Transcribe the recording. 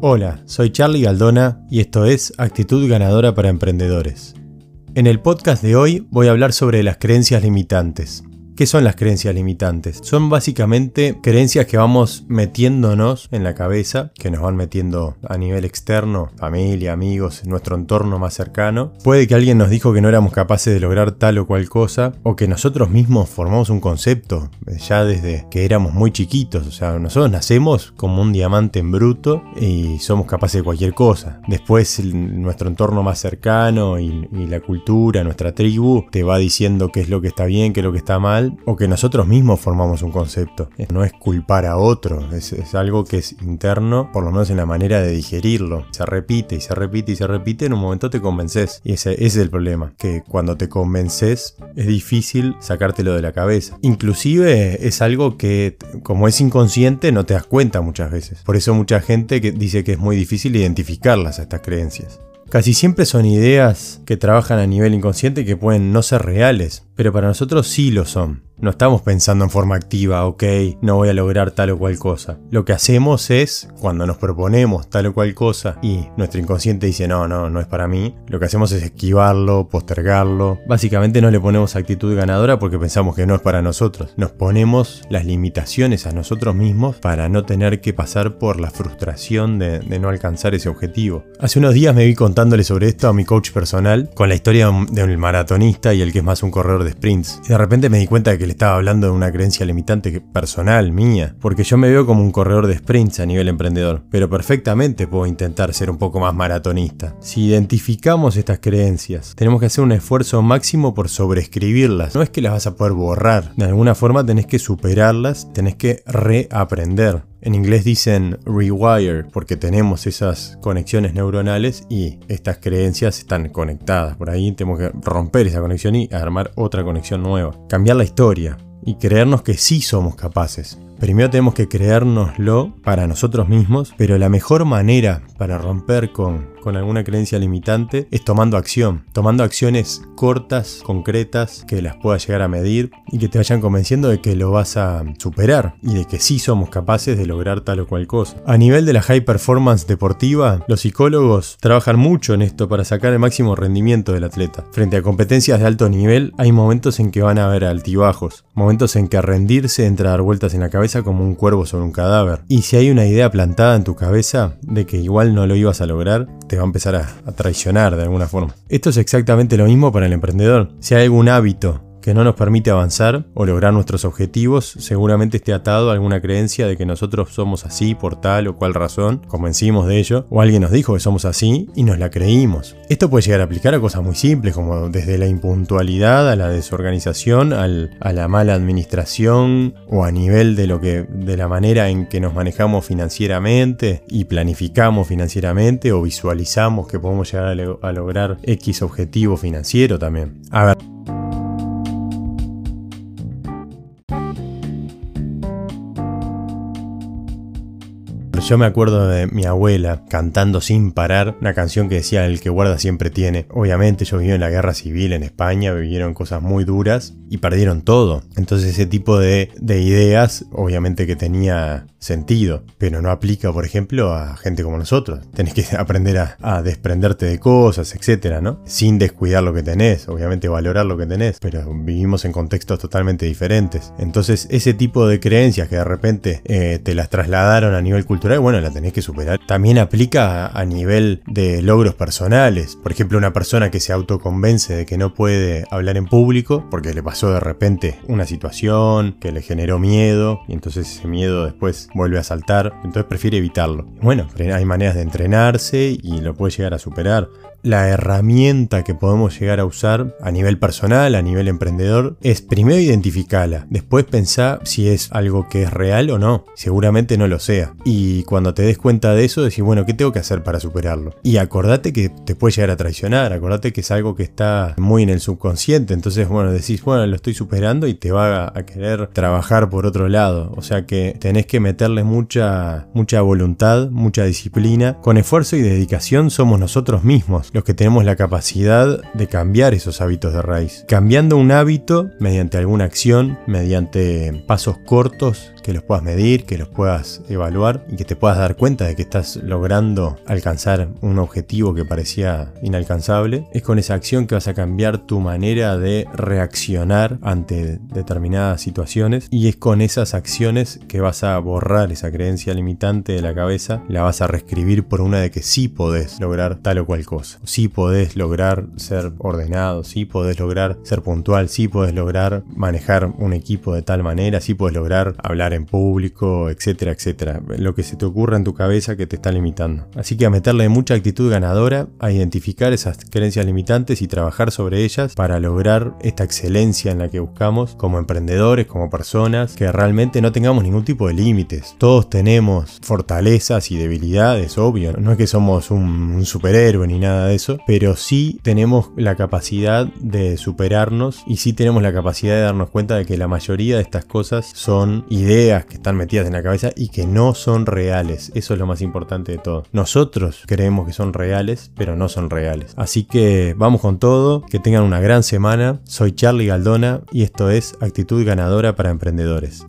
Hola, soy Charlie Galdona y esto es Actitud Ganadora para Emprendedores. En el podcast de hoy voy a hablar sobre las creencias limitantes. ¿Qué son las creencias limitantes? Son básicamente creencias que vamos metiéndonos en la cabeza, que nos van metiendo a nivel externo, familia, amigos, nuestro entorno más cercano. Puede que alguien nos dijo que no éramos capaces de lograr tal o cual cosa, o que nosotros mismos formamos un concepto ya desde que éramos muy chiquitos. O sea, nosotros nacemos como un diamante en bruto y somos capaces de cualquier cosa. Después nuestro entorno más cercano y, y la cultura, nuestra tribu, te va diciendo qué es lo que está bien, qué es lo que está mal o que nosotros mismos formamos un concepto. No es culpar a otro, es, algo que es interno, por lo menos en la manera de digerirlo. Se repite y se repite y se repite, en un momento te convences. Y ese, ese es el problema, que cuando te convences es difícil sacártelo de la cabeza. Inclusive es algo que como es inconsciente no te das cuenta muchas veces. Por eso mucha gente que dice que es muy difícil identificarlas a estas creencias. Casi siempre son ideas que trabajan a nivel inconsciente que pueden no ser reales, pero para nosotros sí lo son. No estamos pensando en forma activa, ok, no voy a lograr tal o cual cosa. Lo que hacemos es, cuando nos proponemos tal o cual cosa y nuestro inconsciente dice no, no, no es para mí, lo que hacemos es esquivarlo, postergarlo. Básicamente no le ponemos actitud ganadora porque pensamos que no es para nosotros. Nos ponemos las limitaciones a nosotros mismos para no tener que pasar por la frustración de, no alcanzar ese objetivo. Hace unos días me vi contándole sobre esto a mi coach personal con la historia de un maratonista y el que es más un corredor de sprints. Y de repente me di cuenta de que le estaba hablando de una creencia limitante personal mía, porque yo me veo como un corredor de sprints a nivel emprendedor, pero perfectamente puedo intentar ser un poco más maratonista. Si identificamos estas creencias, tenemos que hacer un esfuerzo máximo por sobreescribirlas. No es que las vas a poder borrar, de alguna forma tenés que superarlas, tenés que reaprender. En inglés dicen rewire porque tenemos esas conexiones neuronales y estas creencias están conectadas. Por ahí tenemos que romper esa conexión y armar otra conexión nueva. Cambiar la historia y creernos que sí somos capaces. Primero tenemos que creérnoslo para nosotros mismos, pero la mejor manera para romper con, con alguna creencia limitante es tomando acción, tomando acciones cortas, concretas, que las puedas llegar a medir y que te vayan convenciendo de que lo vas a superar y de que sí somos capaces de lograr tal o cual cosa. A nivel de la high performance deportiva, los psicólogos trabajan mucho en esto para sacar el máximo rendimiento del atleta. Frente a competencias de alto nivel, hay momentos en que van a haber altibajos, momentos en que rendirse entra a dar vueltas en la cabeza como un cuervo sobre un cadáver. Y si hay una idea plantada en tu cabeza de que igual no lo ibas a lograr, te va a empezar a, a traicionar de alguna forma. Esto es exactamente lo mismo para el emprendedor. Si hay algún hábito que no nos permite avanzar o lograr nuestros objetivos, seguramente esté atado a alguna creencia de que nosotros somos así por tal o cual razón, convencimos de ello, o alguien nos dijo que somos así y nos la creímos. Esto puede llegar a aplicar a cosas muy simples, como desde la impuntualidad a la desorganización, a la mala administración, o a nivel de lo que, de la manera en que nos manejamos financieramente y planificamos financieramente, o visualizamos que podemos llegar a, a lograr X objetivo financiero también. A ver. Yo me acuerdo de mi abuela cantando sin parar una canción que decía El que guarda siempre tiene. Obviamente ellos vivieron la guerra civil en España, vivieron cosas muy duras y perdieron todo. Entonces ese tipo de, de ideas obviamente que tenía sentido, pero no aplica, por ejemplo, a gente como nosotros. Tenés que aprender a, desprenderte de cosas, etcétera, ¿no? Sin descuidar lo que tenés, obviamente valorar lo que tenés, pero vivimos en contextos totalmente diferentes. Entonces, ese tipo de creencias que de repente eh, te las trasladaron a nivel cultural, bueno, la tenés que superar. También aplica a, nivel de logros personales. Por ejemplo, una persona que se autoconvence de que no puede hablar en público porque le pasó de repente una situación que le generó miedo y entonces ese miedo después vuelve a saltar, entonces prefiere evitarlo. Bueno, hay maneras de entrenarse y lo puede llegar a superar la herramienta que podemos llegar a usar a nivel personal, a nivel emprendedor, es primero identificarla, después pensar si es algo que es real o no. Seguramente no lo sea. Y cuando te des cuenta de eso, decís, bueno, ¿qué tengo que hacer para superarlo? Y acordate que te puede llegar a traicionar, acordate que es algo que está muy en el subconsciente. Entonces, bueno, decís, bueno, lo estoy superando y te va a querer trabajar por otro lado. O sea que tenés que meterle mucha, mucha voluntad, mucha disciplina. Con esfuerzo y dedicación somos nosotros mismos los que tenemos la capacidad de cambiar esos hábitos de raíz. Cambiando un hábito mediante alguna acción, mediante pasos cortos que los puedas medir, que los puedas evaluar y que te puedas dar cuenta de que estás logrando alcanzar un objetivo que parecía inalcanzable. Es con esa acción que vas a cambiar tu manera de reaccionar ante determinadas situaciones y es con esas acciones que vas a borrar esa creencia limitante de la cabeza, la vas a reescribir por una de que sí podés lograr tal o cual cosa. Sí podés lograr ser ordenado, sí podés lograr ser puntual, sí podés lograr manejar un equipo de tal manera, sí podés lograr hablar en público, etcétera, etcétera. Lo que se te ocurra en tu cabeza que te está limitando. Así que a meterle mucha actitud ganadora, a identificar esas creencias limitantes y trabajar sobre ellas para lograr esta excelencia en la que buscamos como emprendedores, como personas, que realmente no tengamos ningún tipo de límites. Todos tenemos fortalezas y debilidades, obvio. No es que somos un, superhéroe ni nada de eso, pero sí tenemos la capacidad de superarnos y sí tenemos la capacidad de darnos cuenta de que la mayoría de estas cosas son ideas que están metidas en la cabeza y que no son reales. Eso es lo más importante de todo. Nosotros creemos que son reales, pero no son reales. Así que vamos con todo, que tengan una gran semana. Soy Charlie Galdona y esto es Actitud Ganadora para Emprendedores.